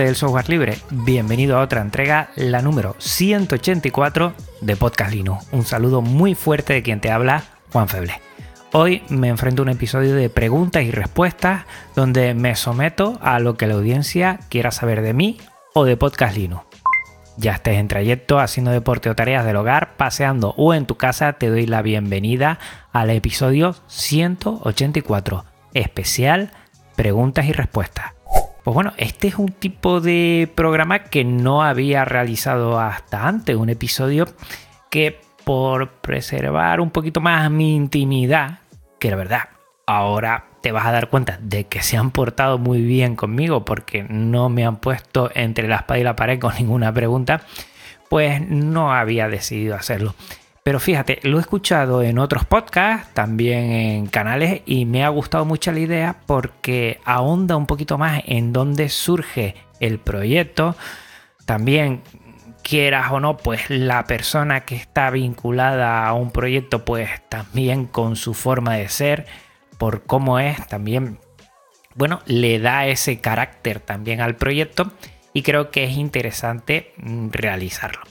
Del software libre, bienvenido a otra entrega, la número 184 de Podcast Linux. Un saludo muy fuerte de quien te habla, Juan Feble. Hoy me enfrento a un episodio de preguntas y respuestas donde me someto a lo que la audiencia quiera saber de mí o de Podcast Linux. Ya estés en trayecto, haciendo deporte o tareas del hogar, paseando o en tu casa, te doy la bienvenida al episodio 184, especial preguntas y respuestas. Pues bueno, este es un tipo de programa que no había realizado hasta antes, un episodio que por preservar un poquito más mi intimidad, que la verdad, ahora te vas a dar cuenta de que se han portado muy bien conmigo porque no me han puesto entre la espada y la pared con ninguna pregunta, pues no había decidido hacerlo. Pero fíjate, lo he escuchado en otros podcasts, también en canales, y me ha gustado mucho la idea porque ahonda un poquito más en dónde surge el proyecto. También, quieras o no, pues la persona que está vinculada a un proyecto, pues también con su forma de ser, por cómo es, también, bueno, le da ese carácter también al proyecto y creo que es interesante mm, realizarlo.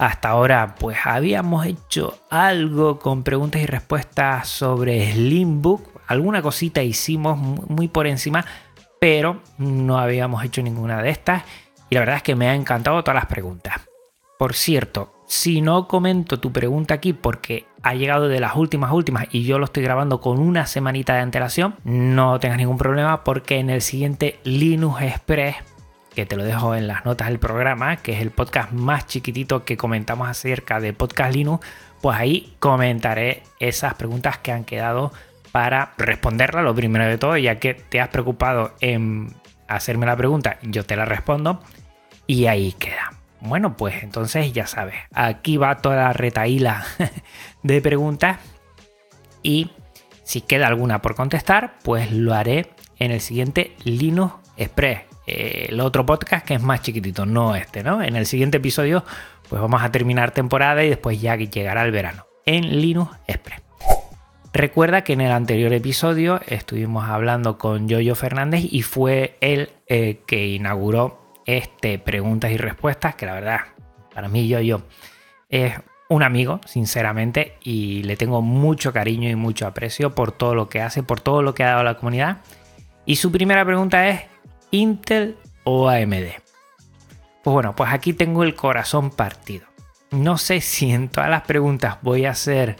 Hasta ahora pues habíamos hecho algo con preguntas y respuestas sobre Slimbook, alguna cosita hicimos muy por encima, pero no habíamos hecho ninguna de estas y la verdad es que me ha encantado todas las preguntas. Por cierto, si no comento tu pregunta aquí porque ha llegado de las últimas últimas y yo lo estoy grabando con una semanita de antelación, no tengas ningún problema porque en el siguiente Linux Express que te lo dejo en las notas del programa, que es el podcast más chiquitito que comentamos acerca de Podcast Linux, pues ahí comentaré esas preguntas que han quedado para responderla, lo primero de todo, ya que te has preocupado en hacerme la pregunta, yo te la respondo y ahí queda. Bueno, pues entonces ya sabes, aquí va toda la retaíla de preguntas y si queda alguna por contestar, pues lo haré en el siguiente Linux Express el otro podcast que es más chiquitito, no este, ¿no? En el siguiente episodio, pues vamos a terminar temporada y después ya llegará el verano en Linux Express. Recuerda que en el anterior episodio estuvimos hablando con Yoyo Fernández y fue él eh, que inauguró este preguntas y respuestas, que la verdad, para mí Yoyo es un amigo, sinceramente, y le tengo mucho cariño y mucho aprecio por todo lo que hace, por todo lo que ha dado a la comunidad. Y su primera pregunta es, Intel o AMD. Pues bueno, pues aquí tengo el corazón partido. No sé si en todas las preguntas voy a ser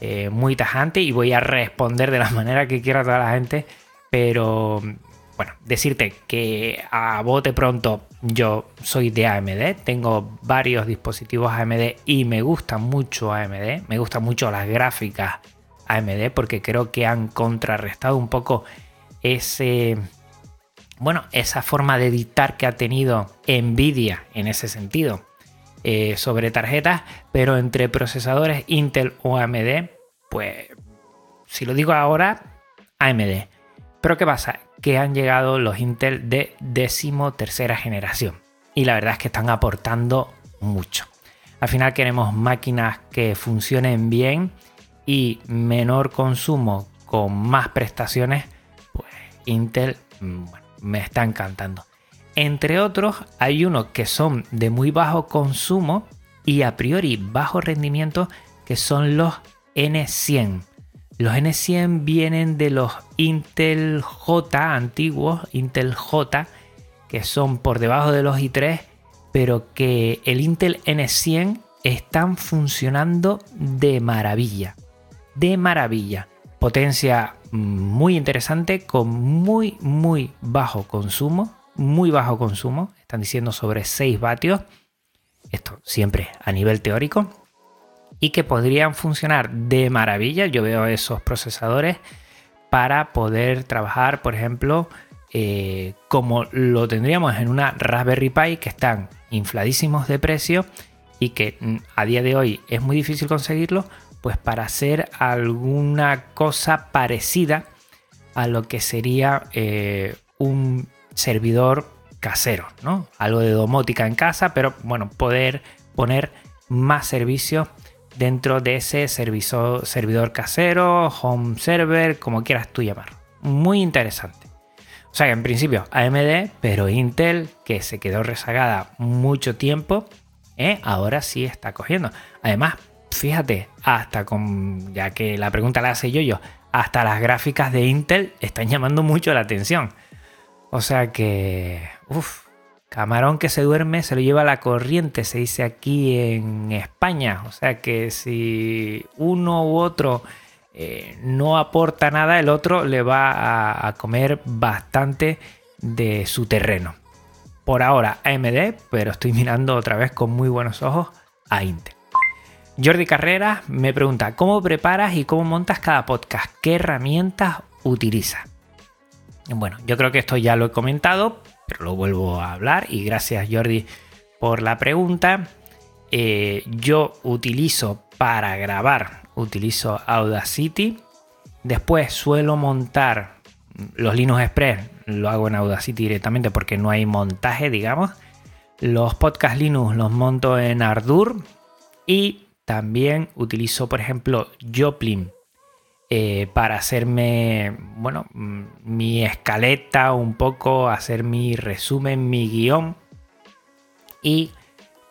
eh, muy tajante y voy a responder de la manera que quiera toda la gente, pero bueno, decirte que a bote pronto yo soy de AMD, tengo varios dispositivos AMD y me gusta mucho AMD, me gustan mucho las gráficas AMD porque creo que han contrarrestado un poco ese bueno, esa forma de editar que ha tenido Nvidia en ese sentido eh, sobre tarjetas, pero entre procesadores Intel o AMD, pues si lo digo ahora, AMD. Pero ¿qué pasa? Que han llegado los Intel de décimo tercera generación y la verdad es que están aportando mucho. Al final queremos máquinas que funcionen bien y menor consumo con más prestaciones, pues Intel, mm, bueno, me está encantando. Entre otros, hay unos que son de muy bajo consumo y a priori bajo rendimiento, que son los N100. Los N100 vienen de los Intel J antiguos, Intel J, que son por debajo de los i3, pero que el Intel N100 están funcionando de maravilla. De maravilla. Potencia muy interesante con muy, muy bajo consumo. Muy bajo consumo. Están diciendo sobre 6 vatios. Esto siempre a nivel teórico. Y que podrían funcionar de maravilla. Yo veo esos procesadores para poder trabajar, por ejemplo, eh, como lo tendríamos en una Raspberry Pi que están infladísimos de precio y que mm, a día de hoy es muy difícil conseguirlo, pues para hacer alguna cosa parecida a lo que sería eh, un servidor casero, ¿no? Algo de domótica en casa, pero bueno, poder poner más servicios dentro de ese servidor casero, home server, como quieras tú llamar. Muy interesante. O sea, en principio AMD, pero Intel, que se quedó rezagada mucho tiempo, ¿eh? ahora sí está cogiendo. Además, fíjate, hasta con, ya que la pregunta la hace yo, yo, hasta las gráficas de Intel están llamando mucho la atención. O sea que, uff, Camarón que se duerme se lo lleva la corriente, se dice aquí en España. O sea que si uno u otro eh, no aporta nada, el otro le va a, comer bastante de su terreno. Por ahora AMD, pero estoy mirando otra vez con muy buenos ojos a Intel. Jordi Carreras me pregunta, ¿cómo preparas y cómo montas cada podcast? ¿Qué herramientas utilizas? Bueno, yo creo que esto ya lo he comentado, pero lo vuelvo a hablar y gracias Jordi por la pregunta. Eh, yo utilizo para grabar, utilizo Audacity. Después suelo montar los Linux Express, lo hago en Audacity directamente porque no hay montaje, digamos. Los podcast Linux los monto en Ardour y también utilizo, por ejemplo, Joplin eh, para hacerme, bueno, mm, mi escaleta un poco, hacer mi resumen, mi guion y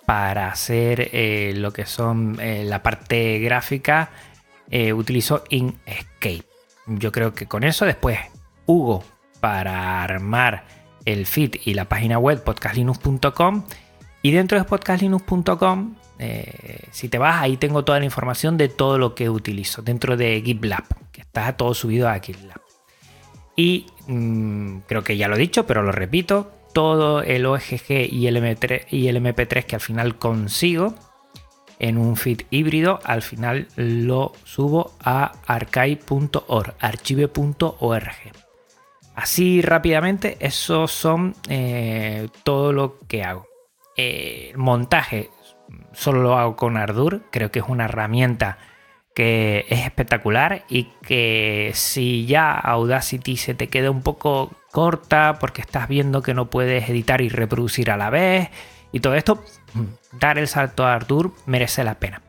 para hacer eh, lo que son eh, la parte gráfica utilizo Inkscape. Yo creo que con eso después Hugo para armar el feed y la página web podcastlinux.com y dentro de podcastlinux.com eh, si te vas, ahí tengo toda la información de todo lo que utilizo dentro de GitLab, que está todo subido a GitLab. Y mm, creo que ya lo he dicho, pero lo repito, todo el OGG y el, MP3, y el MP3 que al final consigo en un feed híbrido, al final lo subo a archive.org, archive.org. Así rápidamente, esos son eh, todo lo que hago. Eh, montaje solo lo hago con Ardour, creo que es una herramienta que es espectacular y que si ya Audacity se te queda un poco corta porque estás viendo que no puedes editar y reproducir a la vez y todo esto, dar el salto a Ardour merece la pena.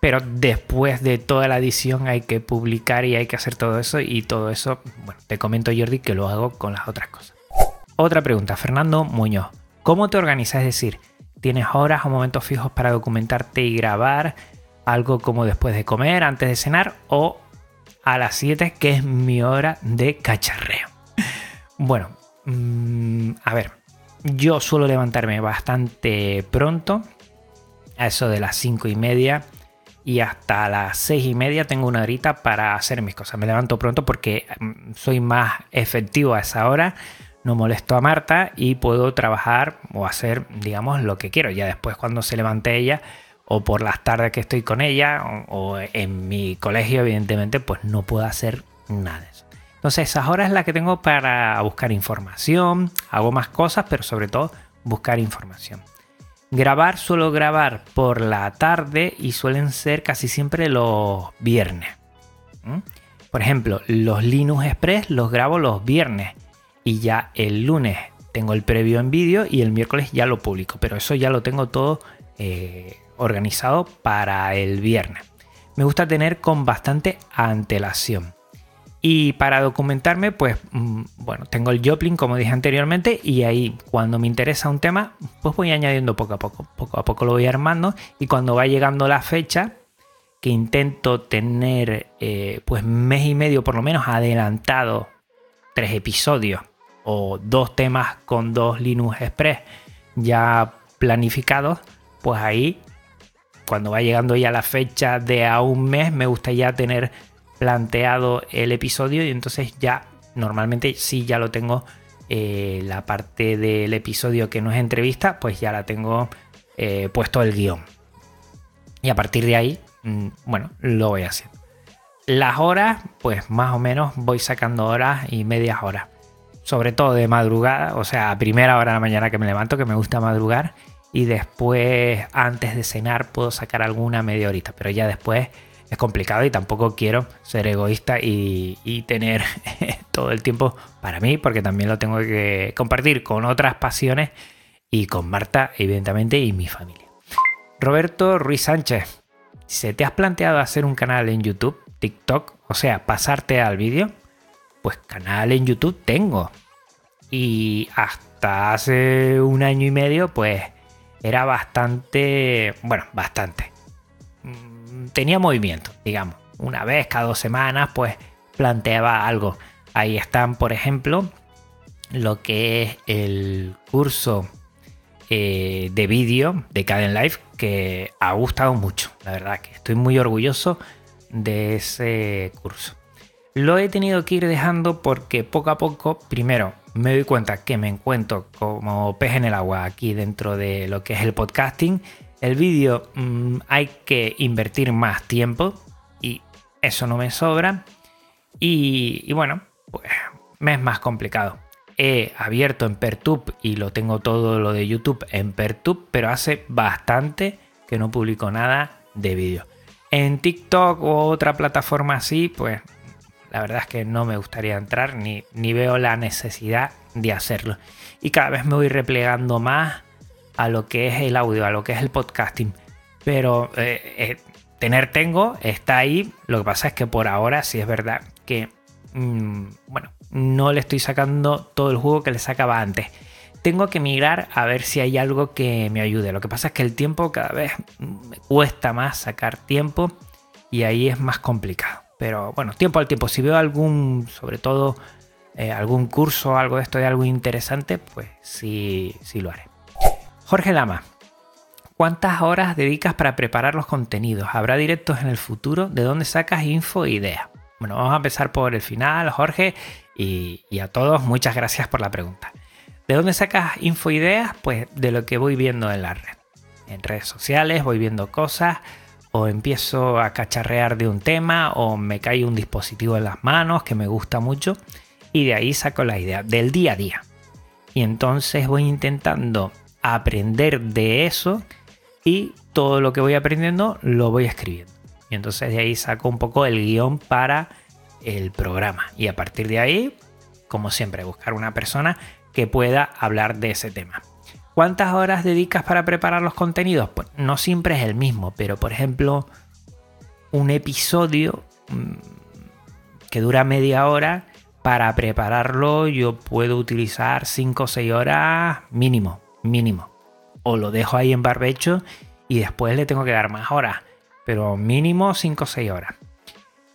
Pero después de toda la edición hay que publicar y hay que hacer todo eso y todo eso, bueno, te comento Jordi que lo hago con las otras cosas. Otra pregunta, Fernando Muñoz. ¿Cómo te organizas? Es decir, tienes horas o momentos fijos para documentarte y grabar algo como después de comer, antes de cenar o a las 7 que es mi hora de cacharreo. Bueno, mm, a ver, yo suelo levantarme bastante pronto, a eso de las 5 y media y hasta las 6 y media tengo una horita para hacer mis cosas. Me levanto pronto porque mm, soy más efectivo a esa hora no molesto a Marta y puedo trabajar o hacer, digamos, lo que quiero. Ya después cuando se levante ella o por las tardes que estoy con ella o, en mi colegio, evidentemente, pues no puedo hacer nada. Entonces, esas horas es la que tengo para buscar información, hago más cosas, pero sobre todo buscar información. Grabar suelo grabar por la tarde y suelen ser casi siempre los viernes. Por ejemplo, los Linux Express los grabo los viernes y ya el lunes tengo el previo en vídeo y el miércoles ya lo publico, pero eso ya lo tengo todo eh, organizado para el viernes. Me gusta tener con bastante antelación. Y para documentarme, pues mm, bueno, tengo el Joplin como dije anteriormente y ahí cuando me interesa un tema, pues voy añadiendo poco a poco, poco a poco lo voy armando y cuando va llegando la fecha, que intento tener eh, pues mes y medio por lo menos adelantado tres episodios o dos temas con dos Linux Express ya planificados, pues ahí cuando va llegando ya la fecha de a un mes me gusta ya tener planteado el episodio y entonces ya normalmente sí ya lo tengo eh, la parte del episodio que no es entrevista pues ya la tengo eh, puesto el guion. Y a partir de ahí mm, bueno lo voy haciendo las horas pues más o menos voy sacando horas y medias horas sobre todo de madrugada, o sea, a primera hora de la mañana que me levanto, que me gusta madrugar, y después antes de cenar puedo sacar alguna media horita, pero ya después es complicado y tampoco quiero ser egoísta y, tener todo el tiempo para mí, porque también lo tengo que compartir con otras pasiones y con Marta, evidentemente, y mi familia. Roberto Ruiz Sánchez, ¿se te has planteado hacer un canal en YouTube, TikTok, o sea, pasarte al vídeo? Pues canal en YouTube tengo. Y hasta hace un año y medio, pues era bastante, bueno, bastante. Mm, tenía movimiento, digamos. Una vez cada dos semanas, pues planteaba algo. Ahí están, por ejemplo, lo que es el curso eh, de vídeo de Caden Life que ha gustado mucho. La verdad que estoy muy orgulloso de ese curso. Lo he tenido que ir dejando porque poco a poco, primero, me doy cuenta que me encuentro como pez en el agua aquí dentro de lo que es el podcasting. El vídeo mm, hay que invertir más tiempo y eso no me sobra. Y, bueno, pues me es más complicado. He abierto en Pertube y lo tengo todo lo de YouTube en Pertube, pero hace bastante que no publico nada de vídeo. En TikTok o otra plataforma así, pues la verdad es que no me gustaría entrar ni, ni veo la necesidad de hacerlo. Y cada vez me voy replegando más a lo que es el audio, a lo que es el podcasting. Pero eh, eh, tener tengo, está ahí. Lo que pasa es que por ahora sí es verdad que, mm, bueno, no le estoy sacando todo el juego que le sacaba antes. Tengo que mirar a ver si hay algo que me ayude. Lo que pasa es que el tiempo cada vez me cuesta más sacar tiempo y ahí es más complicado. Pero bueno, tiempo al tiempo. Si veo algún, sobre todo, eh, algún curso algo de esto de algo interesante, pues sí, sí lo haré. Jorge Lama, ¿cuántas horas dedicas para preparar los contenidos? ¿Habrá directos en el futuro? ¿De dónde sacas info e ideas? Bueno, vamos a empezar por el final, Jorge, y, y a todos muchas gracias por la pregunta. ¿De dónde sacas info e ideas? Pues de lo que voy viendo en la red. En redes sociales voy viendo cosas, o empiezo a cacharrear de un tema o me cae un dispositivo en las manos que me gusta mucho y de ahí saco la idea del día a día. Y entonces voy intentando aprender de eso y todo lo que voy aprendiendo lo voy escribiendo. Y entonces de ahí saco un poco el guion para el programa. Y a partir de ahí, como siempre, buscar una persona que pueda hablar de ese tema. ¿Cuántas horas dedicas para preparar los contenidos? Pues no siempre es el mismo, pero por ejemplo, un episodio mm, que dura media hora, para prepararlo yo puedo utilizar 5 o 6 horas mínimo, mínimo. O lo dejo ahí en barbecho y después le tengo que dar más horas, pero mínimo 5 o 6 horas.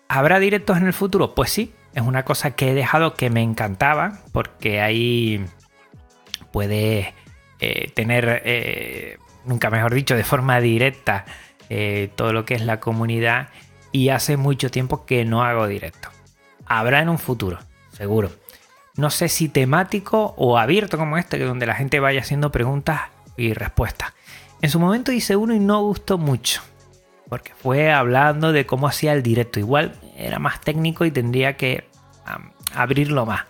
¿Habrá directos en el futuro? Pues sí, es una cosa que he dejado que me encantaba porque ahí puedes eh, tener, eh, nunca mejor dicho, de forma directa eh, todo lo que es la comunidad y hace mucho tiempo que no hago directo. Habrá en un futuro, seguro. No sé si temático o abierto como este, donde la gente vaya haciendo preguntas y respuestas. En su momento hice uno y no gustó mucho, porque fue hablando de cómo hacía el directo. Igual era más técnico y tendría que abrirlo más.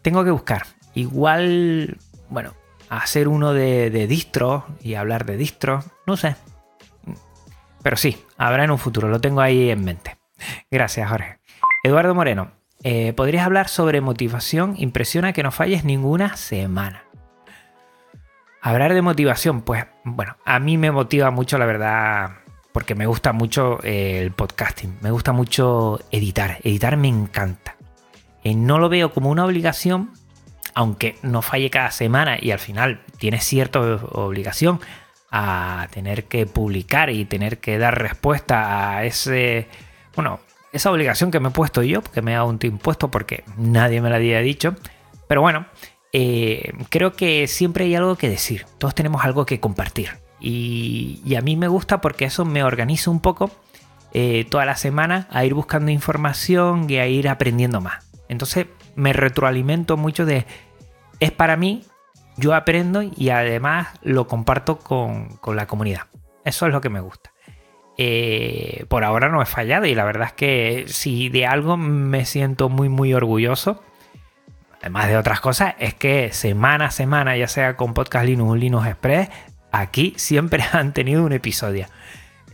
Tengo que buscar. Igual, bueno, hacer uno de, distro y hablar de distro, no sé. Pero sí, habrá en un futuro, lo tengo ahí en mente. Gracias, Jorge. Eduardo Moreno, eh, ¿podrías hablar sobre motivación? Impresiona que no falles ninguna semana. Hablar de motivación, pues bueno, a mí me motiva mucho, la verdad, porque me gusta mucho eh, el podcasting, me gusta mucho editar, editar me encanta. Eh, no lo veo como una obligación, aunque no falle cada semana y al final tiene cierta obligación a tener que publicar y tener que dar respuesta a ese, bueno, esa obligación que me he puesto yo, que me ha un impuesto porque nadie me la había dicho, pero bueno, eh, creo que siempre hay algo que decir, todos tenemos algo que compartir. Y, a mí me gusta porque eso me organiza un poco eh, toda la semana a ir buscando información y a ir aprendiendo más. Entonces me retroalimento mucho de, es para mí, yo aprendo y además lo comparto con, la comunidad. Eso es lo que me gusta. Eh, por ahora no he fallado y la verdad es que si de algo me siento muy muy orgulloso, además de otras cosas, es que semana a semana, ya sea con Podcast Linux o Linux Express, aquí siempre han tenido un episodio.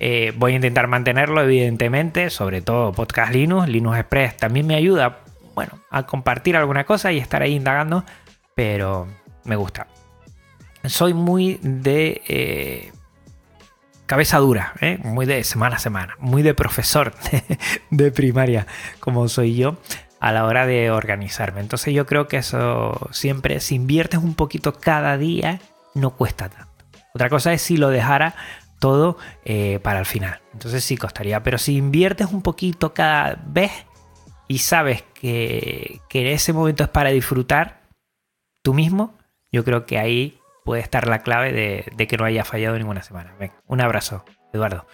Eh, voy a intentar mantenerlo, evidentemente, sobre todo Podcast Linux. Linux Express también me ayuda, bueno, a compartir alguna cosa y estar ahí indagando, pero me gusta. Soy muy de eh, cabeza dura, ¿eh? muy de semana a semana, muy de profesor de, primaria, como soy yo a la hora de organizarme. Entonces yo creo que eso siempre, si inviertes un poquito cada día, no cuesta tanto. Otra cosa es si lo dejara todo eh, para el final. Entonces sí costaría. Pero si inviertes un poquito cada vez y sabes que, que ese momento es para disfrutar tú mismo, yo creo que ahí puede estar la clave de, que no haya fallado ninguna semana. un abrazo, Eduardo.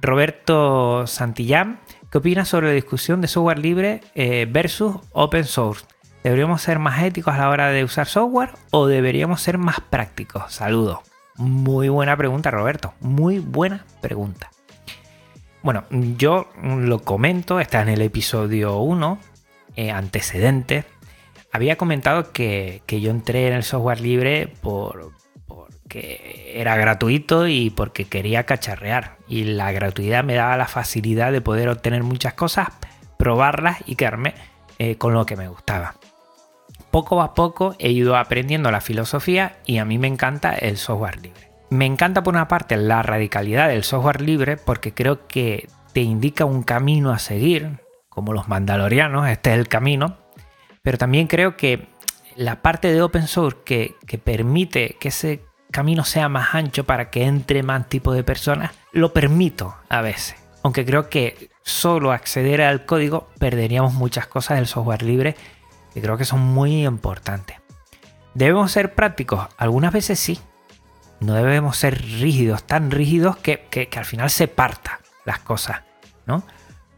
Roberto Santillán, ¿qué opinas sobre la discusión de software libre eh, versus open source? ¿Deberíamos ser más éticos a la hora de usar software o deberíamos ser más prácticos? Saludos. Muy buena pregunta, Roberto. Muy buena pregunta. Bueno, yo lo comento, está en el episodio 1, eh, antecedentes había comentado que, yo entré en el software libre por, porque era gratuito y porque quería cacharrear. Y la gratuidad me daba la facilidad de poder obtener muchas cosas, probarlas y quedarme eh, con lo que me gustaba. Poco a poco he ido aprendiendo la filosofía y a mí me encanta el software libre. Me encanta por una parte la radicalidad del software libre porque creo que te indica un camino a seguir, como los mandalorianos, este es el camino, pero también creo que la parte de open source que, permite que ese camino sea más ancho para que entre más tipo de personas, lo permito a veces. Aunque creo que solo acceder al código perderíamos muchas cosas del software libre que creo que son muy importantes. ¿Debemos ser prácticos? Algunas veces sí. No debemos ser rígidos, tan rígidos que, que, al final se parta las cosas, ¿no?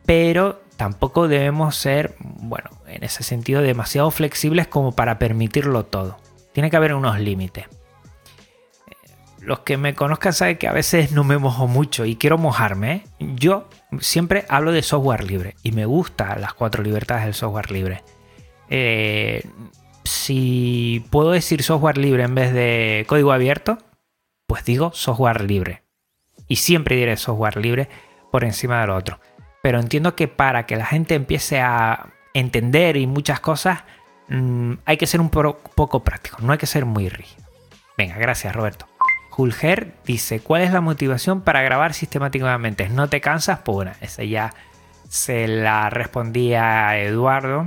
Pero tampoco debemos ser, bueno, en ese sentido, demasiado flexibles como para permitirlo todo. Tiene que haber unos límites. Eh, los que me conozcan saben que a veces no me mojo mucho y quiero mojarme. ¿eh? Yo siempre hablo de software libre y me gustan las cuatro libertades del software libre. Eh, si puedo decir software libre en vez de código abierto, pues digo software libre. Y siempre diré software libre por encima de lo otro pero entiendo que para que la gente empiece a entender y muchas cosas, mm, hay que ser un poco práctico, no hay que ser muy rígido. Venga, gracias Roberto. Julger dice, ¿cuál es la motivación para grabar sistemáticamente? ¿No te cansas? Pues bueno, esa ya se la respondía Eduardo.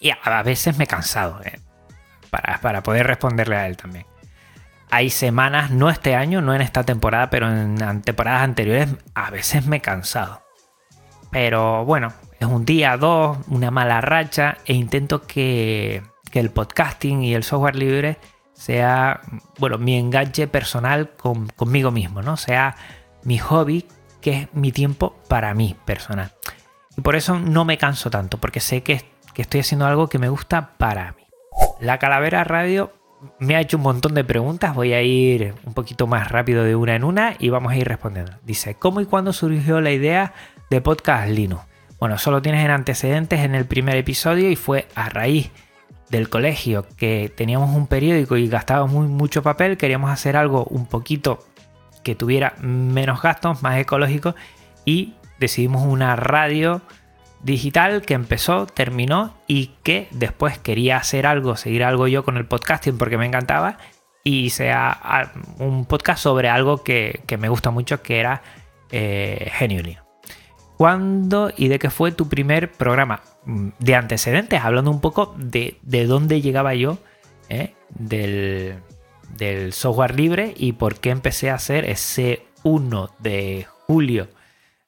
Y a veces me he cansado eh, para, para poder responderle a él también hay semanas, no este año, no en esta temporada, pero en temporadas anteriores, a veces me he cansado. Pero bueno, es un día, dos, una mala racha e intento que, el podcasting y el software libre sea, bueno, mi enganche personal conmigo mismo, ¿no? Sea mi hobby, que es mi tiempo para mí personal. Y por eso no me canso tanto, porque sé que, que estoy haciendo algo que me gusta para mí. La Calavera Radio me ha hecho un montón de preguntas, voy a ir un poquito más rápido de una en una y vamos a ir respondiendo. Dice, ¿cómo y cuándo surgió la idea de Podcast Linux. Bueno, solo tienes en antecedentes en el primer episodio y fue a raíz del colegio que teníamos un periódico y gastábamos muy, mucho papel, queríamos hacer algo un poquito que tuviera menos gastos, más ecológico y decidimos una radio digital que empezó, terminó y que después quería hacer algo, seguir algo yo con el podcasting porque me encantaba y sea un podcast sobre algo que, me gusta mucho que era eh, ¿Cuándo y de qué fue tu primer programa? Mm, de antecedentes, hablando un poco de, dónde llegaba yo ¿eh? del, software libre y por qué empecé a hacer ese 1 de julio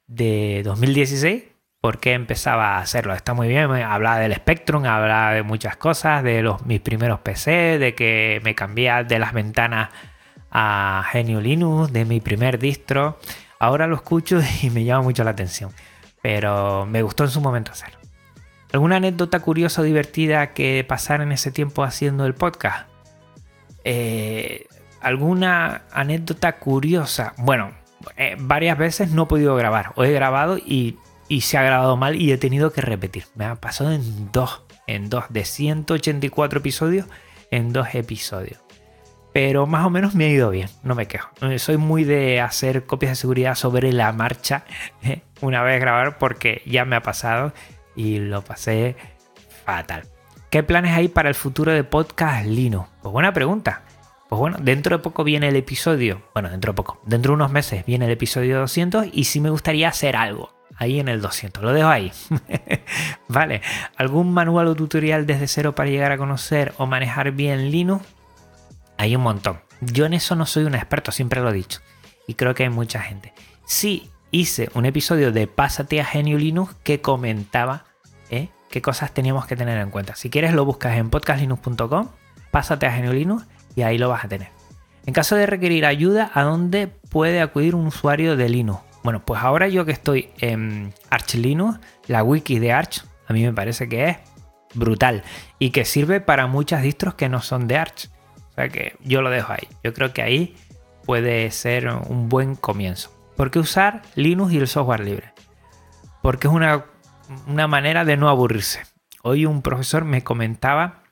de 2016 por qué empezaba a hacerlo. Está muy bien, hablaba del Spectrum, hablaba de muchas cosas, de los, mis primeros PC, de que me cambié de las ventanas a Genio Linux, de mi primer distro. Ahora lo escucho y me llama mucho la atención, pero me gustó en su momento hacerlo. ¿Alguna anécdota curiosa o divertida que pasar en ese tiempo haciendo el podcast? Eh, ¿Alguna anécdota curiosa? Bueno, eh, varias veces no he podido grabar, o he grabado y, y, se ha grabado mal y he tenido que repetir. Me ha pasado en dos, en dos, de 184 episodios en dos episodios. Pero más o menos me ha ido bien, no me quejo. Eh, soy muy de hacer copias de seguridad sobre la marcha eh, una vez grabar porque ya me ha pasado y lo pasé fatal. ¿Qué planes hay para el futuro de Podcast Lino? Pues buena pregunta. Pues bueno, dentro de poco viene el episodio, bueno, dentro de poco, dentro de unos meses viene el episodio 200 y sí me gustaría hacer algo ahí en el 200. Lo dejo ahí. vale, ¿algún manual o tutorial desde cero para llegar a conocer o manejar bien Linux? Hay un montón. Yo en eso no soy un experto, siempre lo he dicho. Y creo que hay mucha gente. Sí, hice un episodio de Pásate a Genio Linux que comentaba ¿eh? qué cosas teníamos que tener en cuenta. Si quieres lo buscas en podcastlinux.com, pásate a Genio Linux y ahí lo vas a tener. En caso de requerir ayuda, ¿a dónde puede acudir un usuario de Linux? Bueno, pues ahora yo que estoy en Arch Linux, la wiki de Arch, a mí me parece que es brutal y que sirve para muchas distros que no son de Arch. O sea que yo lo dejo ahí. Yo creo que ahí puede ser un buen comienzo. ¿Por qué usar Linux y el software libre? Porque es una, una manera de no aburrirse. Hoy un profesor me comentaba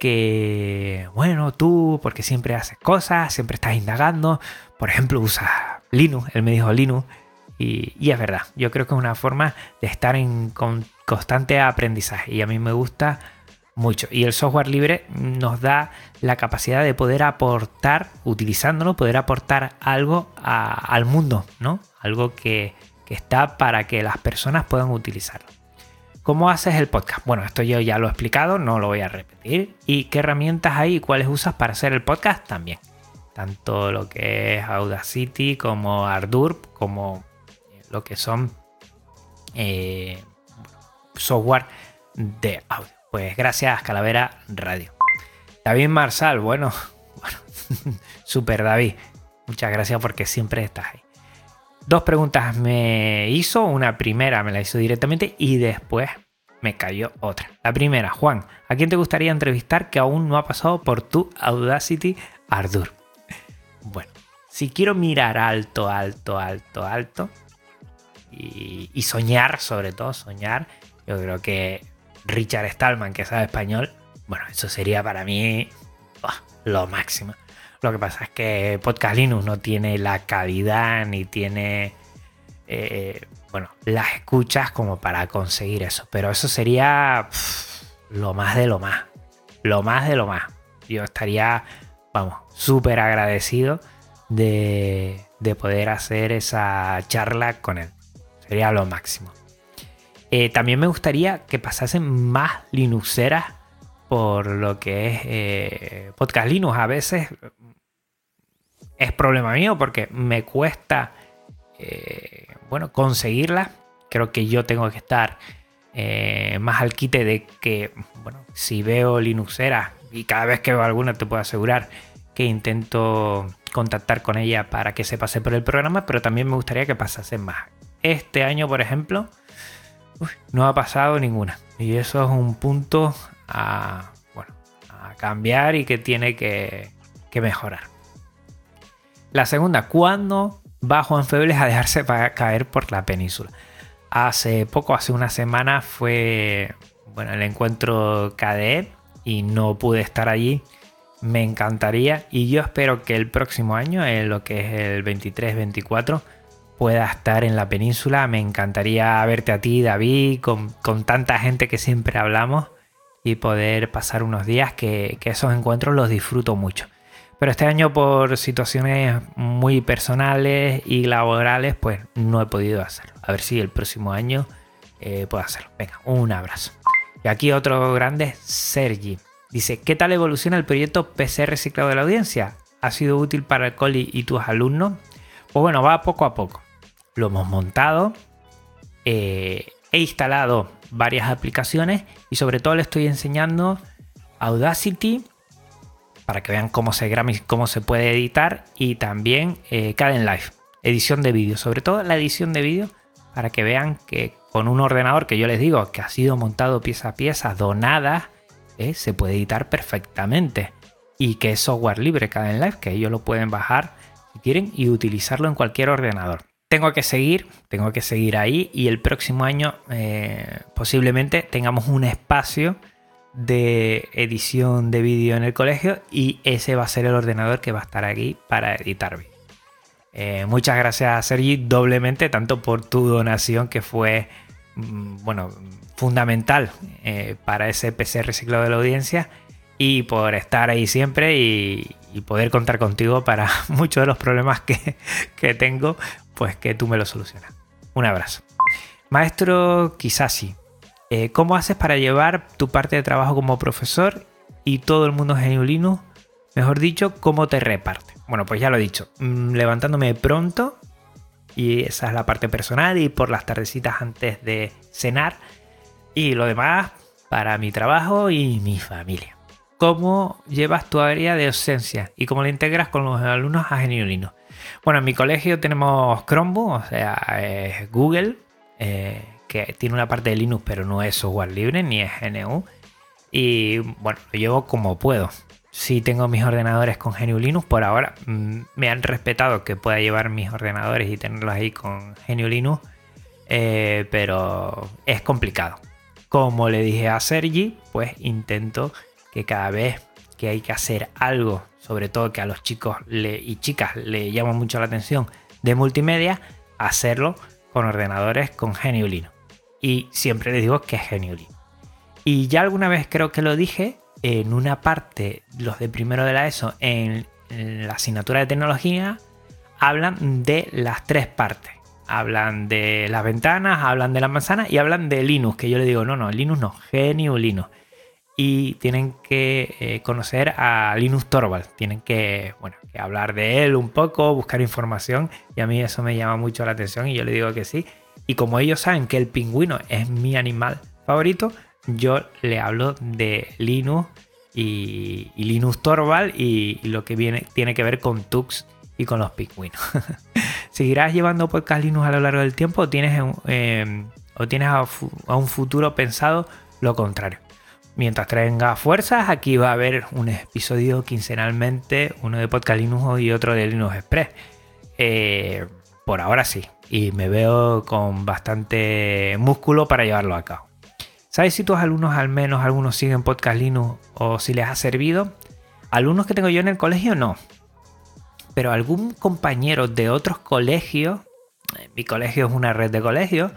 que, bueno, tú, porque siempre haces cosas, siempre estás indagando, por ejemplo, usas Linux, él me dijo Linux, y, es verdad, yo creo que es una forma de estar en constante aprendizaje, y a mí me gusta mucho. Y el software libre nos da la capacidad de poder aportar, utilizándolo, poder aportar algo al mundo, ¿no? Algo que, que está para que las personas puedan utilizarlo. ¿Cómo haces el podcast? Bueno, esto yo ya lo he explicado, no lo voy a repetir. ¿Y qué herramientas hay y cuáles usas para hacer el podcast? También. Tanto lo que es Audacity como Ardour, como lo que son eh, software de audio. Pues gracias, Calavera Radio. David Marsal, bueno, bueno, super David. Muchas gracias porque siempre estás ahí. Dos preguntas me hizo, una primera me la hizo directamente y después me cayó otra. La primera, Juan, ¿a quién te gustaría entrevistar que aún no ha pasado por tu Audacity Ardour? Bueno, si quiero mirar alto, alto, alto, alto y, soñar, sobre todo soñar, yo creo que Richard Stallman, que sabe español, bueno, eso sería para mí lo máximo. Lo que pasa es que Podcast Linux no tiene la calidad ni tiene eh, bueno, las escuchas como para conseguir eso. Pero eso sería lo más de lo más. Lo más de lo más. Yo estaría, vamos, súper agradecido de, poder hacer esa charla con él. Sería lo máximo. Eh, también me gustaría que pasasen más Linuxeras por lo que es eh, Podcast Linux. A veces es problema mío porque me cuesta, eh, bueno, conseguirla. Creo que yo tengo que estar eh, más al quite de que, bueno, si veo Linuxera y cada vez que veo alguna te puedo asegurar que intento contactar con ella para que se pase por el programa, pero también me gustaría que pasase más. Este año, por ejemplo, no ha pasado ninguna. Y eso es un punto a, bueno, a cambiar y que tiene que mejorar. La segunda, ¿cuándo va Juan Febles a dejarse caer por la península? Hace poco, hace una semana, fue bueno, el encuentro KDE y no pude estar allí. Me encantaría y yo espero que el próximo año, en lo que es el 23-24, pueda estar en la península. Me encantaría verte a ti, David, con, tanta gente que siempre hablamos y poder pasar unos días que esos encuentros los disfruto mucho. Pero este año por situaciones muy personales y laborales, pues no he podido hacerlo. A ver si el próximo año eh, puedo hacerlo. Venga, un abrazo. Y aquí otro grande, Sergi. Dice, ¿qué tal evoluciona el proyecto PC reciclado de la audiencia? ¿Ha sido útil para el Coli y tus alumnos? Pues bueno, va poco a poco. Lo hemos montado, eh, he instalado varias aplicaciones y sobre todo le estoy enseñando Audacity para que vean cómo se graba y cómo se puede editar y también eh, Live, edición de vídeo, sobre todo la edición de vídeo para que vean que con un ordenador que yo les digo que ha sido montado pieza a pieza, donada, eh, se puede editar perfectamente y que es software libre Caden Live, que ellos lo pueden bajar si quieren y utilizarlo en cualquier ordenador. tengo que seguir, tengo que seguir ahí y el próximo año eh, posiblemente tengamos un espacio de edición de vídeo en el colegio y ese va a ser el ordenador que va a estar aquí para editar. Eh, muchas gracias Sergi doblemente, tanto por tu donación que fue bueno, fundamental eh, para ese PC reciclado de la audiencia y por estar ahí siempre y, poder contar contigo para muchos de los problemas que, tengo, pues que tú me lo solucionas. Un abrazo. Maestro Kisasi, eh, ¿cómo haces para llevar tu parte de trabajo como profesor y todo el mundo geniulino? Mejor dicho, ¿cómo te reparte? Bueno, pues ya lo he dicho, mm, levantándome pronto, y esa es la parte personal, y por las tardecitas antes de cenar, y lo demás para mi trabajo y mi familia. ¿Cómo llevas tu área de docencia y cómo la integras con los alumnos a Geniolino? Bueno, en mi colegio tenemos Chromebook, o sea, Google, eh, que tiene una parte de Linux, pero no es software libre ni es GNU. Y bueno, lo llevo como puedo si tengo mis ordenadores con GNU Linux. Por ahora mm, me han respetado que pueda llevar mis ordenadores y tenerlos ahí con GNU Linux. Eh, pero es complicado. Como le dije a Sergi, pues intento que cada vez que hay que hacer algo, sobre todo que a los chicos y chicas le llama mucho la atención de multimedia, hacerlo con ordenadores con GNU Linux. Y siempre les digo que es GNU Linux. Y ya alguna vez creo que lo dije, en una parte, los de primero de la ESO, en, la asignatura de tecnología, hablan de las tres partes. Hablan de las ventanas, hablan de la manzana y hablan de Linux, que yo le digo, no, no, Linux no, genio Linux. Y tienen que eh, conocer a Linux Torvald, tienen que, bueno, hablar de él un poco, buscar información, y a mí eso me llama mucho la atención y yo le digo que sí. Y como ellos saben que el pingüino es mi animal favorito, yo le hablo de Linux y, Linux Torvald y, lo que tiene que ver con Tux y con los pingüinos. ¿Seguirás llevando podcast Linux a lo largo del tiempo o tienes, em, o tienes a, un futuro pensado lo contrario? Mientras tenga fuerzas, aquí va a haber un episodio quincenalmente, uno de Podcast Linux y otro de Linux Express. Eh, por ahora sí, y me veo con bastante músculo para llevarlo a cabo. ¿Sabes si tus alumnos al menos algunos siguen Podcast Linux o si les ha servido? Alumnos que tengo yo en el colegio no. Pero algún compañero de otros colegios, mi colegio es una red de colegios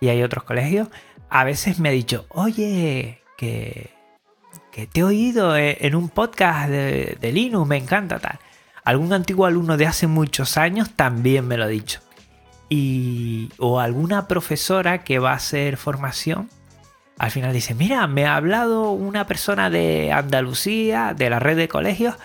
y hay otros colegios, a veces me ha dicho, oye, que, que te he oído en un podcast de, de Linux, me encanta tal. Algún antiguo alumno de hace muchos años también me lo ha dicho. Y, o alguna profesora que va a hacer formación al final dice, mira, me ha hablado una persona de Andalucía, de la red de colegios,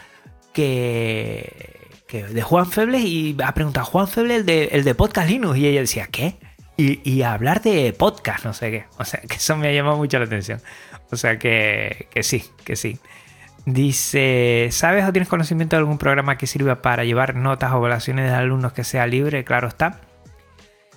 que, de Juan Febles y ha preguntado, Juan Febles, el de, el de Podcast Linux. Y ella decía, ¿qué? Y, hablar de podcast, no sé qué. O sea, que eso me ha llamado mucho la atención. O sea, que, que sí, que sí. Dice, ¿sabes o tienes conocimiento de algún programa que sirva para llevar notas o evaluaciones de alumnos que sea libre? Claro está.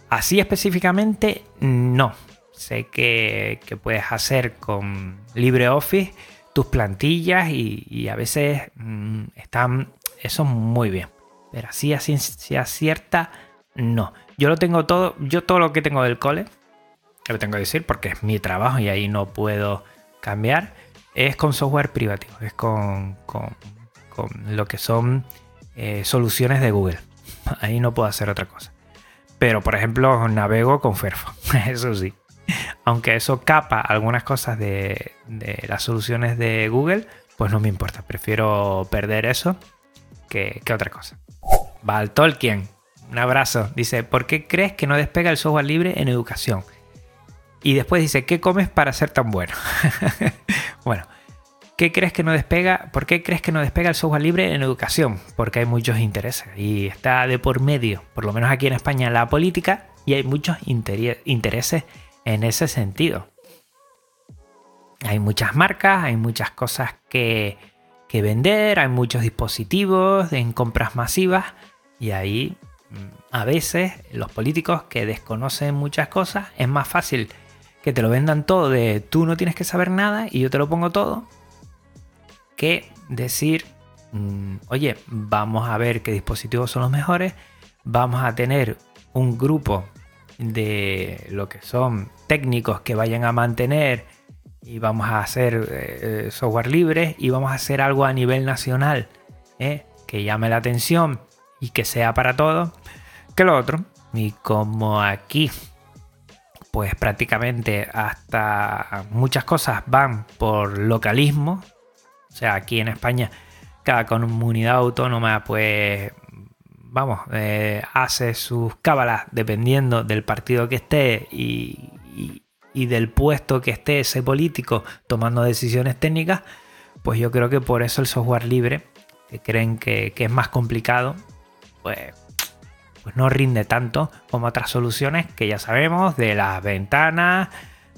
Así específicamente, no sé que, puedes hacer con LibreOffice tus plantillas y, a veces mm, están eso muy bien. Pero así así ciencia cierta, no. Yo lo tengo todo, yo todo lo que tengo del cole, que lo tengo que decir porque es mi trabajo y ahí no puedo cambiar, es con software privativo, es con, lo que son eh, soluciones de Google. Ahí no puedo hacer otra cosa. Pero por ejemplo, navego con Firefox, eso sí. Aunque eso capa algunas cosas de, las soluciones de Google, pues no me importa. Prefiero perder eso que, otra cosa. Val Tolkien, un abrazo. Dice, ¿por qué crees que no despega el software libre en educación? Y después dice, ¿qué comes para ser tan bueno? bueno, ¿qué crees que no despega? ¿Por qué crees que no despega el software libre en educación? Porque hay muchos intereses y está de por medio, por lo menos aquí en España, la política y hay muchos intereses en ese sentido. Hay muchas marcas, hay muchas cosas que, vender, hay muchos dispositivos en compras masivas y ahí mm, a veces los políticos que desconocen muchas cosas es más fácil que te lo vendan todo de tú no tienes que saber nada y yo te lo pongo todo que decir mm, oye vamos a ver qué dispositivos son los mejores vamos a tener un grupo de lo que son técnicos que vayan a mantener y vamos a hacer eh, software libre y vamos a hacer algo a nivel nacional ¿eh? que llame la atención y que sea para todos que lo otro. Y como aquí, pues prácticamente hasta muchas cosas van por localismo, o sea, aquí en España cada comunidad autónoma pues vamos, eh, hace sus cábalas dependiendo del partido que esté y, del puesto que esté ese político tomando decisiones técnicas, pues yo creo que por eso el software libre, que creen que, es más complicado, pues, pues no rinde tanto como otras soluciones que ya sabemos, de las ventanas,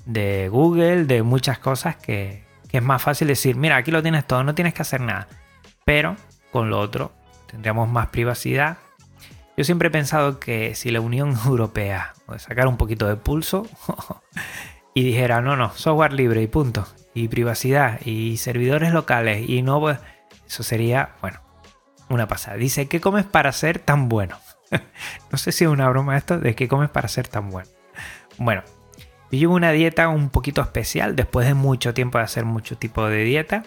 de Google, de muchas cosas que, que es más fácil decir, mira, aquí lo tienes todo, no tienes que hacer nada. Pero con lo otro tendríamos más privacidad yo siempre he pensado que si la Unión Europea sacara un poquito de pulso y dijera, no, no, software libre y punto, y privacidad y servidores locales y no, pues eso sería, bueno, una pasada. Dice, ¿qué comes para ser tan bueno? no sé si es una broma esto de qué comes para ser tan bueno. Bueno, yo llevo una dieta un poquito especial después de mucho tiempo de hacer mucho tipo de dieta.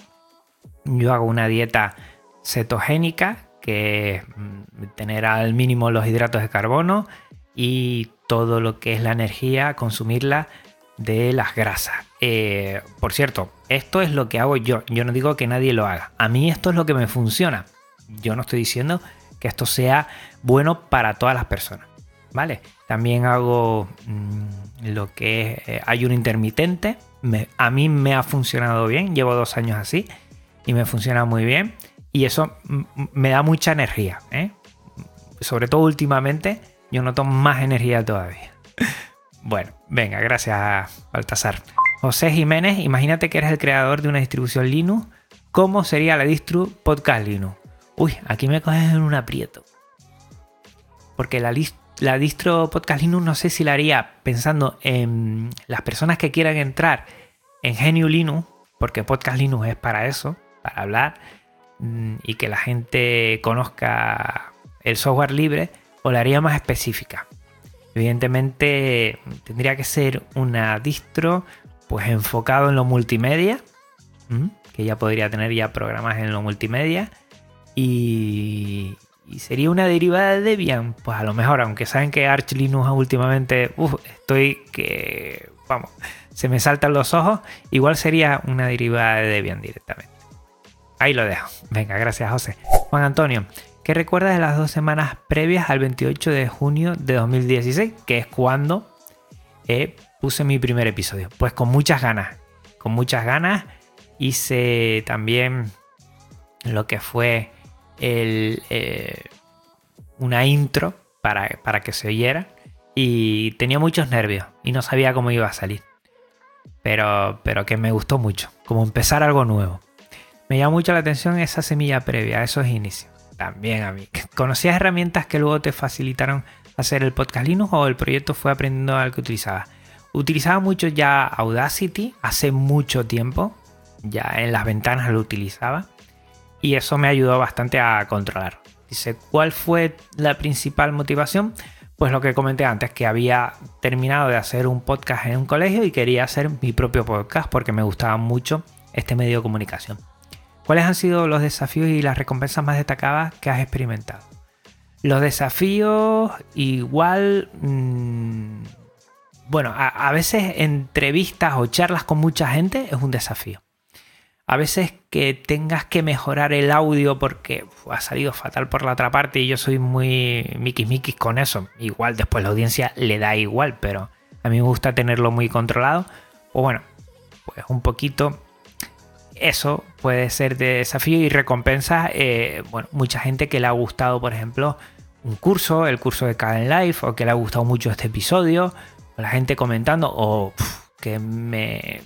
Yo hago una dieta cetogénica que mm, tener al mínimo los hidratos de carbono y todo lo que es la energía, consumirla de las grasas. Eh, por cierto, esto es lo que hago yo. Yo no digo que nadie lo haga. A mí esto es lo que me funciona. Yo no estoy diciendo que esto sea bueno para todas las personas. ¿Vale? También hago mm, lo que es eh, ayuno intermitente. a mí me ha funcionado bien. Llevo dos años así y me funciona muy bien. Y eso me da mucha energía. ¿eh? Sobre todo últimamente, yo noto más energía todavía. Bueno, venga, gracias Baltasar. José Jiménez, imagínate que eres el creador de una distribución Linux. ¿Cómo sería la distro Podcast Linux? Uy, aquí me coges en un aprieto. Porque la, la distro Podcast Linux no sé si la haría pensando en las personas que quieran entrar en Genio Linux, porque Podcast Linux es para eso, para hablar y que la gente conozca el software libre o la haría más específica. Evidentemente tendría que ser una distro pues enfocado en lo multimedia, que ya podría tener ya programas en lo multimedia y, sería una derivada de Debian, pues a lo mejor, aunque saben que Arch Linux últimamente, estoy que, vamos, se me saltan los ojos, igual sería una derivada de Debian directamente. Ahí lo dejo. Venga, gracias José. Juan Antonio, ¿qué recuerdas de las dos semanas previas al 28 de junio de 2016? Que es cuando eh, puse mi primer episodio. Pues con muchas ganas. Con muchas ganas hice también lo que fue el, eh, una intro para, para que se oyera. Y tenía muchos nervios y no sabía cómo iba a salir. Pero, pero que me gustó mucho. Como empezar algo nuevo. Me llama mucho la atención esa semilla previa, esos inicios. También a mí. ¿Conocías herramientas que luego te facilitaron hacer el podcast Linux o el proyecto fue aprendiendo al que utilizaba? Utilizaba mucho ya Audacity hace mucho tiempo. Ya en las ventanas lo utilizaba. Y eso me ayudó bastante a controlar. Dice, ¿cuál fue la principal motivación? Pues lo que comenté antes, que había terminado de hacer un podcast en un colegio y quería hacer mi propio podcast porque me gustaba mucho este medio de comunicación. ¿Cuáles han sido los desafíos y las recompensas más destacadas que has experimentado? Los desafíos igual... Mm, bueno, a, veces entrevistas o charlas con mucha gente es un desafío. A veces que tengas que mejorar el audio porque ha salido fatal por la otra parte y yo soy muy miquis con eso. Igual después la audiencia le da igual, pero a mí me gusta tenerlo muy controlado. O bueno, pues un poquito eso puede ser de desafío y recompensa. Eh, bueno, mucha gente que le ha gustado, por ejemplo, un curso, el curso de Caden Life, o que le ha gustado mucho este episodio, o la gente comentando, o que me,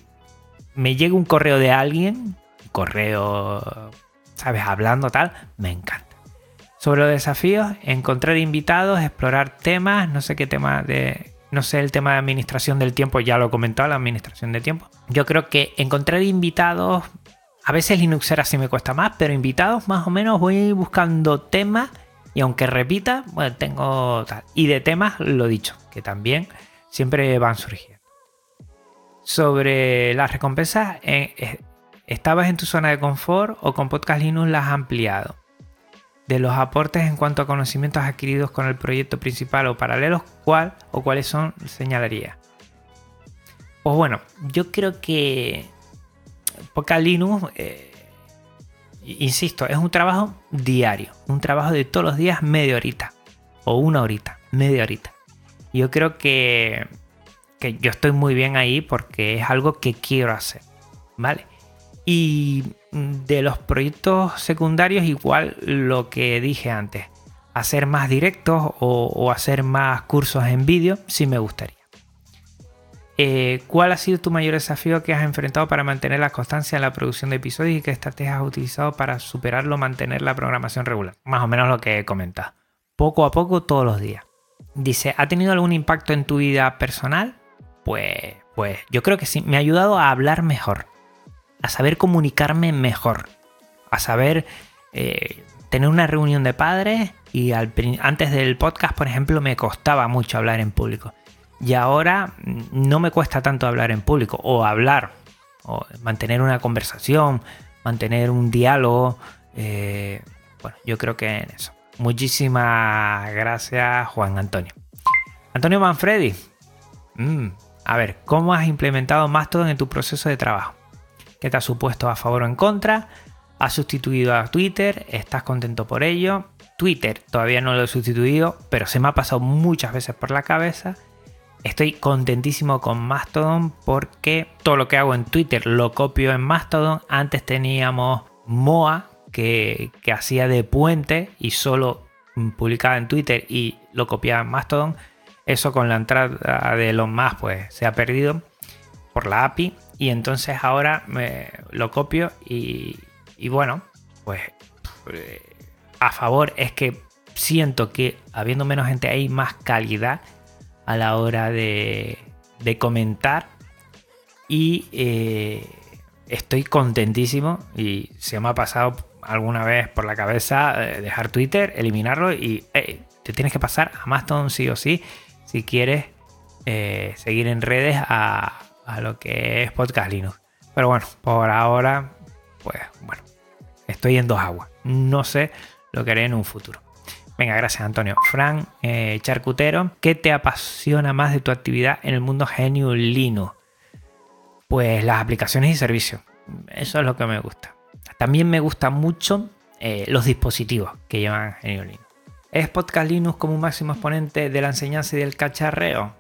me llegue un correo de alguien, correo, ¿sabes? Hablando tal, me encanta. Sobre los desafíos, encontrar invitados, explorar temas, no sé qué tema de, no sé el tema de administración del tiempo, ya lo he comentado, la administración de tiempo. Yo creo que encontrar invitados a veces Linuxera sí me cuesta más, pero invitados más o menos voy buscando temas Y aunque repita, bueno, tengo tal. Y de temas, lo dicho, que también siempre van surgiendo. Sobre las recompensas, eh, eh, ¿estabas en tu zona de confort o con Podcast Linux las has ampliado? De los aportes en cuanto a conocimientos adquiridos con el proyecto principal o paralelos, ¿cuál o cuáles son señalaría? Pues bueno, yo creo que Podcast Linux, eh, insisto, es un trabajo diario, un trabajo de todos los días media horita o una horita, media horita. Yo creo que, que yo estoy muy bien ahí porque es algo que quiero hacer, ¿vale? Y de los proyectos secundarios, igual lo que dije antes, hacer más directos o, hacer más cursos en vídeo, sí me gustaría. Eh, ¿Cuál ha sido tu mayor desafío que has enfrentado para mantener la constancia en la producción de episodios y qué estrategias has utilizado para superarlo, mantener la programación regular? Más o menos lo que he comentado. Poco a poco, todos los días. Dice, ¿ha tenido algún impacto en tu vida personal? Pues, pues yo creo que sí, me ha ayudado a hablar mejor a saber comunicarme mejor, a saber eh, tener una reunión de padres y antes del podcast, por ejemplo, me costaba mucho hablar en público. Y ahora no me cuesta tanto hablar en público o hablar, o mantener una conversación, mantener un diálogo. Eh, bueno, yo creo que en eso. Muchísimas gracias, Juan Antonio. Antonio Manfredi. Mm, a ver, ¿cómo has implementado Mastodon en tu proceso de trabajo? ¿Qué te ha supuesto a favor o en contra? ¿Has sustituido a Twitter? ¿Estás contento por ello? Twitter todavía no lo he sustituido, pero se me ha pasado muchas veces por la cabeza. Estoy contentísimo con Mastodon porque todo lo que hago en Twitter lo copio en Mastodon. Antes teníamos Moa que, hacía de puente y solo publicaba en Twitter y lo copiaba en Mastodon. Eso con la entrada de los más pues se ha perdido por la API y entonces ahora me lo copio y, bueno, pues eh, a favor es que siento que habiendo menos gente hay más calidad a la hora de, comentar y eh, estoy contentísimo y se me ha pasado alguna vez por la cabeza eh, dejar Twitter, eliminarlo y te tienes que pasar a Mastodon sí o sí si quieres seguir en redes a, a lo que es Podcast Linux. Pero bueno, por ahora, pues bueno, estoy en dos aguas. No sé lo que haré en un futuro. Venga, gracias Antonio. Fran eh, Charcutero, ¿qué te apasiona más de tu actividad en el mundo GNU Linux? Pues las aplicaciones y servicios. Eso es lo que me gusta. También me gustan mucho eh, los dispositivos que llevan GNU Linux. ¿Es Podcast Linux como un máximo exponente de la enseñanza y del cacharreo?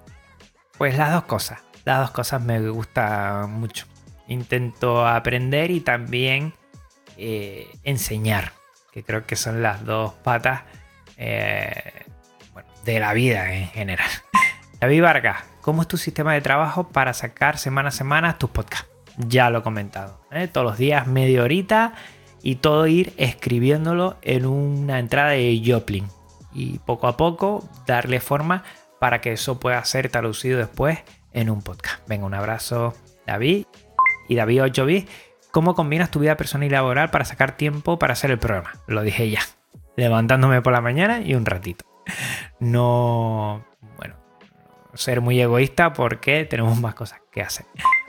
Pues las dos cosas las dos cosas me gustan mucho. Intento aprender y también eh, enseñar, que creo que son las dos patas eh, de la vida en general. David Vargas, ¿cómo es tu sistema de trabajo para sacar semana a semana tus podcasts? Ya lo he comentado. ¿eh? Todos los días media horita y todo ir escribiéndolo en una entrada de Joplin. Y poco a poco darle forma para que eso pueda ser traducido después en un podcast. Venga, un abrazo, David. Y David 8 b ¿cómo combinas tu vida personal y laboral para sacar tiempo para hacer el programa? Lo dije ya, levantándome por la mañana y un ratito. No, bueno, ser muy egoísta porque tenemos más cosas que hacer.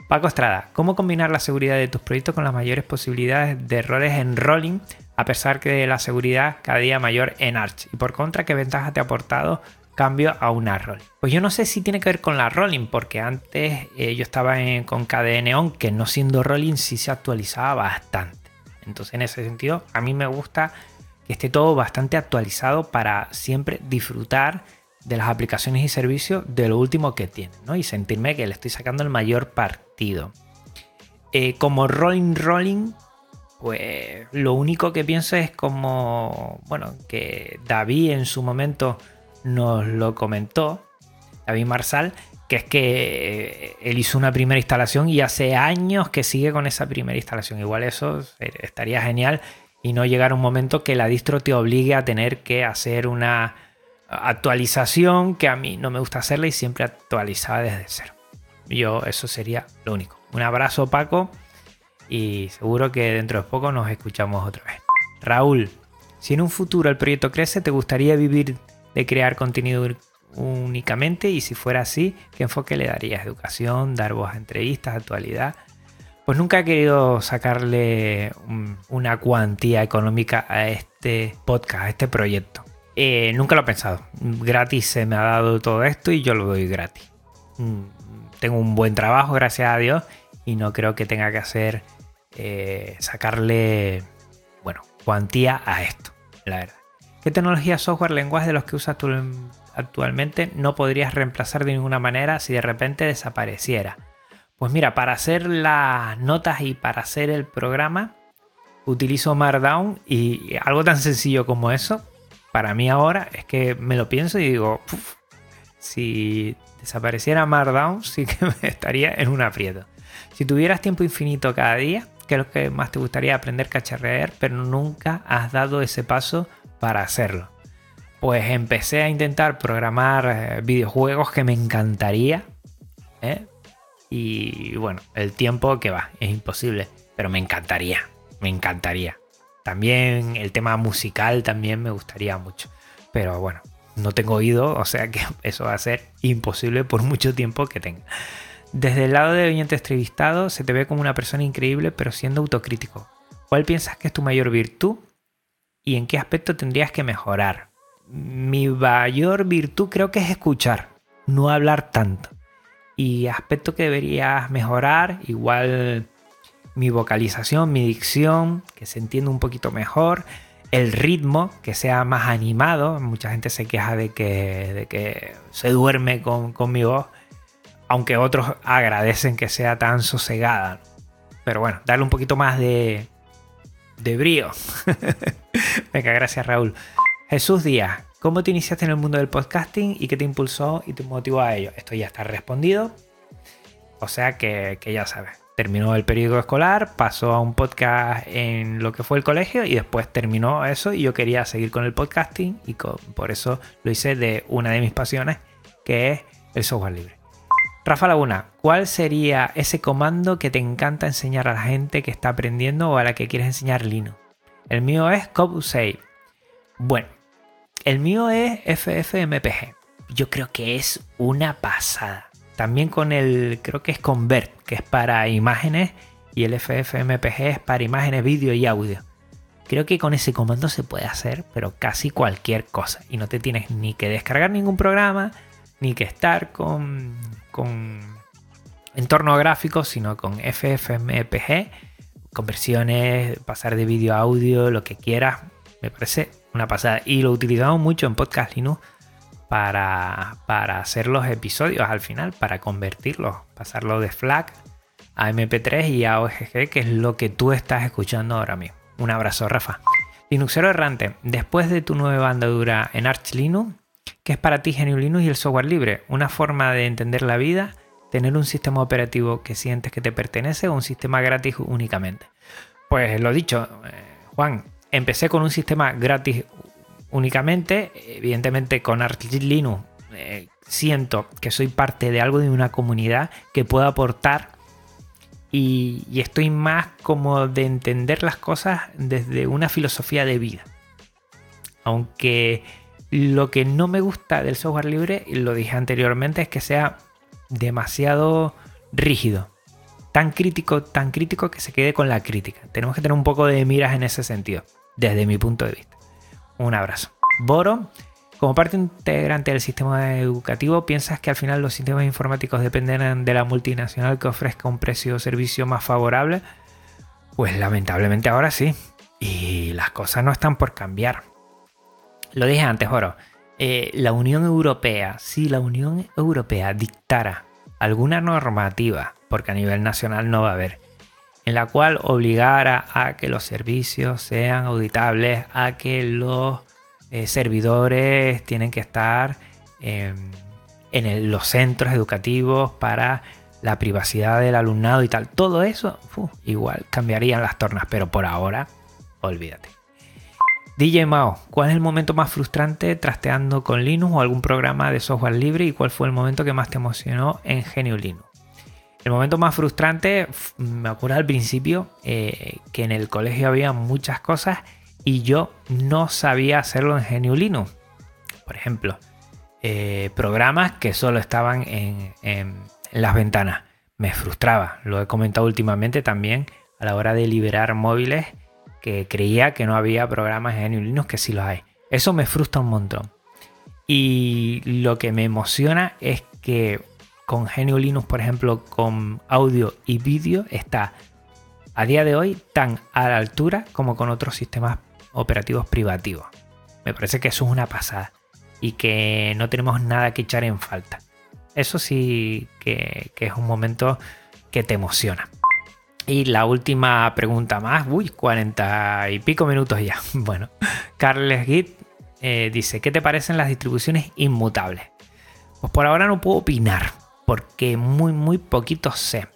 Paco Estrada, ¿cómo combinar la seguridad de tus proyectos con las mayores posibilidades de errores en rolling a pesar que la seguridad cada día mayor en Arch? Y por contra, ¿qué ventajas te ha aportado cambio a una rolling. Pues yo no sé si tiene que ver con la rolling, porque antes eh, yo estaba con KDN On, que no siendo rolling sí se actualizaba bastante. Entonces en ese sentido a mí me gusta que esté todo bastante actualizado para siempre disfrutar de las aplicaciones y servicios de lo último que tiene, ¿no? Y sentirme que le estoy sacando el mayor partido. Eh, como rolling rolling, pues lo único que pienso es como, bueno, que David en su momento nos lo comentó David Marsal, que es que eh, él hizo una primera instalación y hace años que sigue con esa primera instalación. Igual eso estaría genial y no llegar a un momento que la distro te obligue a tener que hacer una actualización que a mí no me gusta hacerla y siempre actualizada desde cero. Yo eso sería lo único. Un abrazo Paco y seguro que dentro de poco nos escuchamos otra vez. Raúl, Si en un futuro el proyecto crece, ¿te gustaría vivir de crear contenido únicamente? Y si fuera así, ¿qué enfoque le darías? ¿Educación? ¿Dar voz a entrevistas? ¿Actualidad? Pues nunca he querido sacarle una cuantía económica a este podcast, a este proyecto. Eh, nunca lo he pensado. Gratis se me ha dado todo esto y yo lo doy gratis. Mm, tengo un buen trabajo, gracias a Dios, y no creo que tenga que hacer eh, sacarle, bueno, cuantía a esto, la verdad. ¿Qué tecnología, software, lenguaje de los que usas tú actualmente no podrías reemplazar de ninguna manera si de repente desapareciera? Pues mira, para hacer las notas y para hacer el programa utilizo Markdown y algo tan sencillo como eso, para mí ahora es que me lo pienso y digo, si desapareciera Markdown sí que me estaría en un aprieto. Si tuvieras tiempo infinito cada día, ¿qué es lo que más te gustaría aprender cacharrear, pero nunca has dado ese paso para hacerlo? Pues empecé a intentar programar eh, videojuegos que me encantaría, ¿eh? Y bueno, el tiempo que va, es imposible. Pero me encantaría, me encantaría. También el tema musical también me gustaría mucho. Pero bueno, no tengo oído, o sea que eso va a ser imposible por mucho tiempo que tenga. Desde el lado de oyente entrevistado se te ve como una persona increíble, pero siendo autocrítico. ¿Cuál piensas que es tu mayor virtud y en qué aspecto tendrías que mejorar? Mi mayor virtud creo que es escuchar, no hablar tanto y aspecto que deberías mejorar, igual mi vocalización, mi dicción, que se entienda un poquito mejor, el ritmo, que sea más animado, mucha gente se queja de que, de que se duerme con, mi voz, aunque otros agradecen que sea tan sosegada. Pero bueno, darle un poquito más de, de brío. Venga, gracias Raúl. Jesús Díaz, ¿Cómo te iniciaste en el mundo del podcasting y qué te impulsó y te motivó a ello? Esto ya está respondido. O sea que, ya sabes. Terminó el periodo escolar, pasó a un podcast en lo que fue el colegio y después terminó eso y yo quería seguir con el podcasting y por eso lo hice de una de mis pasiones que es el software libre. Rafa Laguna, ¿cuál sería ese comando que te encanta enseñar a la gente que está aprendiendo o a la que quieres enseñar Linux? El mío es Save. Bueno, el mío es FFmpg. Yo creo que es una pasada. También con el, creo que es Convert, que es para imágenes, y el FFmpg es para imágenes, vídeo y audio. Creo que con ese comando se puede hacer, pero casi cualquier cosa. Y no te tienes ni que descargar ningún programa, ni que estar con, con entorno gráfico, sino con FFmpg, conversiones, pasar de vídeo a audio, lo que quieras. Me parece una pasada. Y lo utilizamos mucho en Podcast Linux para, para hacer los episodios al final, para convertirlos, pasarlo de FLAC a MP3 y a OGG, que es lo que tú estás escuchando ahora mismo. Un abrazo, Rafa. Linuxero errante, después de tu nueva andadura en Arch Linux, ¿qué es para ti GNU Linux y el software libre? ¿Una forma de entender la vida? ¿Tener un sistema operativo que sientes que te pertenece o un sistema gratis únicamente? Pues lo dicho, eh, Juan, empecé con un sistema gratis únicamente, evidentemente con Arch Linux. Eh, siento que soy parte de algo de una comunidad que puedo aportar y, estoy más como de entender las cosas desde una filosofía de vida. Aunque lo que no me gusta del software libre, y lo dije anteriormente, es que sea demasiado rígido. Tan crítico, tan crítico que se quede con la crítica. Tenemos que tener un poco de miras en ese sentido desde mi punto de vista. Un abrazo. Boro, como parte integrante del sistema educativo, ¿piensas que al final los sistemas informáticos dependen de la multinacional que ofrezca un precio o servicio más favorable? Pues lamentablemente ahora sí. Y las cosas no están por cambiar. Lo dije antes, Boro. Eh, la Unión Europea, si la Unión Europea dictara alguna normativa, porque a nivel nacional no va a haber, en la cual obligara a que los servicios sean auditables, a que los eh, servidores tienen que estar em, en los centros educativos para la privacidad del alumnado y tal. Todo eso, igual cambiarían las tornas, pero por ahora, olvídate. DJ Mao, ¿cuál es el momento más frustrante trasteando con Linux o algún programa de software libre y cuál fue el momento que más te emocionó en Genio Linux? El momento más frustrante, me acuerdo al principio, eh, que en el colegio había muchas cosas y yo no sabía hacerlo en GNU Linux. Por ejemplo, eh, programas que solo estaban en, las ventanas. Me frustraba, lo he comentado últimamente también a la hora de liberar móviles que creía que no había programas en Linux que sí los hay. Eso me frustra un montón. Y lo que me emociona es que con GNU Linux, por ejemplo, con audio y vídeo, está a día de hoy tan a la altura como con otros sistemas operativos privativos. Me parece que eso es una pasada y que no tenemos nada que echar en falta. Eso sí que, es un momento que te emociona. Y la última pregunta más, uy, 40 y pico minutos ya. Bueno, Carles Git eh, dice, ¿qué te parecen las distribuciones inmutables? Pues por ahora no puedo opinar, porque muy, muy poquito sé.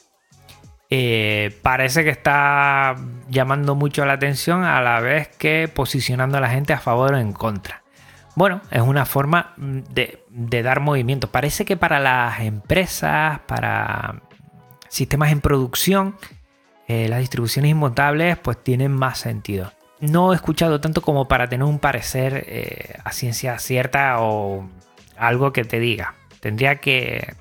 Eh, parece que está llamando mucho la atención a la vez que posicionando a la gente a favor o en contra. Bueno, es una forma de, dar movimiento. Parece que para las empresas, para sistemas en producción, eh, las distribuciones inmutables pues tienen más sentido. No he escuchado tanto como para tener un parecer eh, a ciencia cierta o algo que te diga. Tendría que,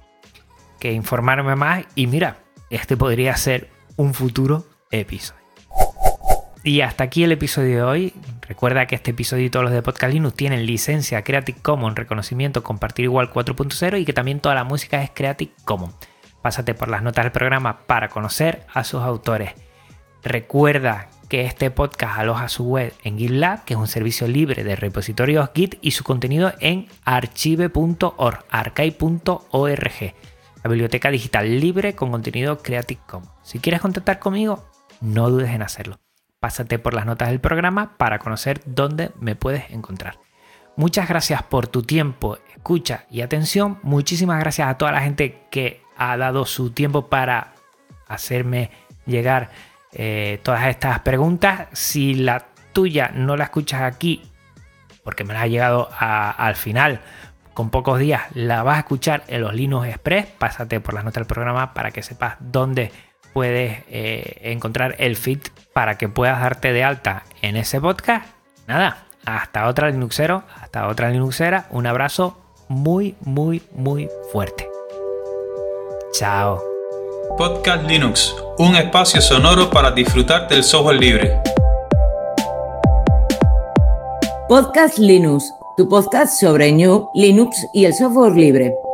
que informarme más y mira, este podría ser un futuro episodio. Y hasta aquí el episodio de hoy. Recuerda que este episodio y todos los de Podcast Linux tienen licencia Creative Commons, reconocimiento compartir igual 4.0 y que también toda la música es Creative Commons. Pásate por las notas del programa para conocer a sus autores. Recuerda que este podcast aloja su web en GitLab, que es un servicio libre de repositorios Git, y su contenido en archive.org, archive.org biblioteca digital libre con contenido Creative Commons. Si quieres contactar conmigo, no dudes en hacerlo. Pásate por las notas del programa para conocer dónde me puedes encontrar. Muchas gracias por tu tiempo, escucha y atención. Muchísimas gracias a toda la gente que ha dado su tiempo para hacerme llegar eh, todas estas preguntas. Si la tuya no la escuchas aquí, porque me la ha llegado al final con pocos días la vas a escuchar en los Linux Express. Pásate por las notas del programa para que sepas dónde puedes eh, encontrar el feed para que puedas darte de alta en ese podcast. Nada, hasta otra Linuxero, hasta otra Linuxera. Un abrazo muy, muy, muy fuerte. Chao. Podcast Linux, un espacio sonoro para disfrutar del software libre. Podcast Linux tu podcast sobre New, Linux y el software libre.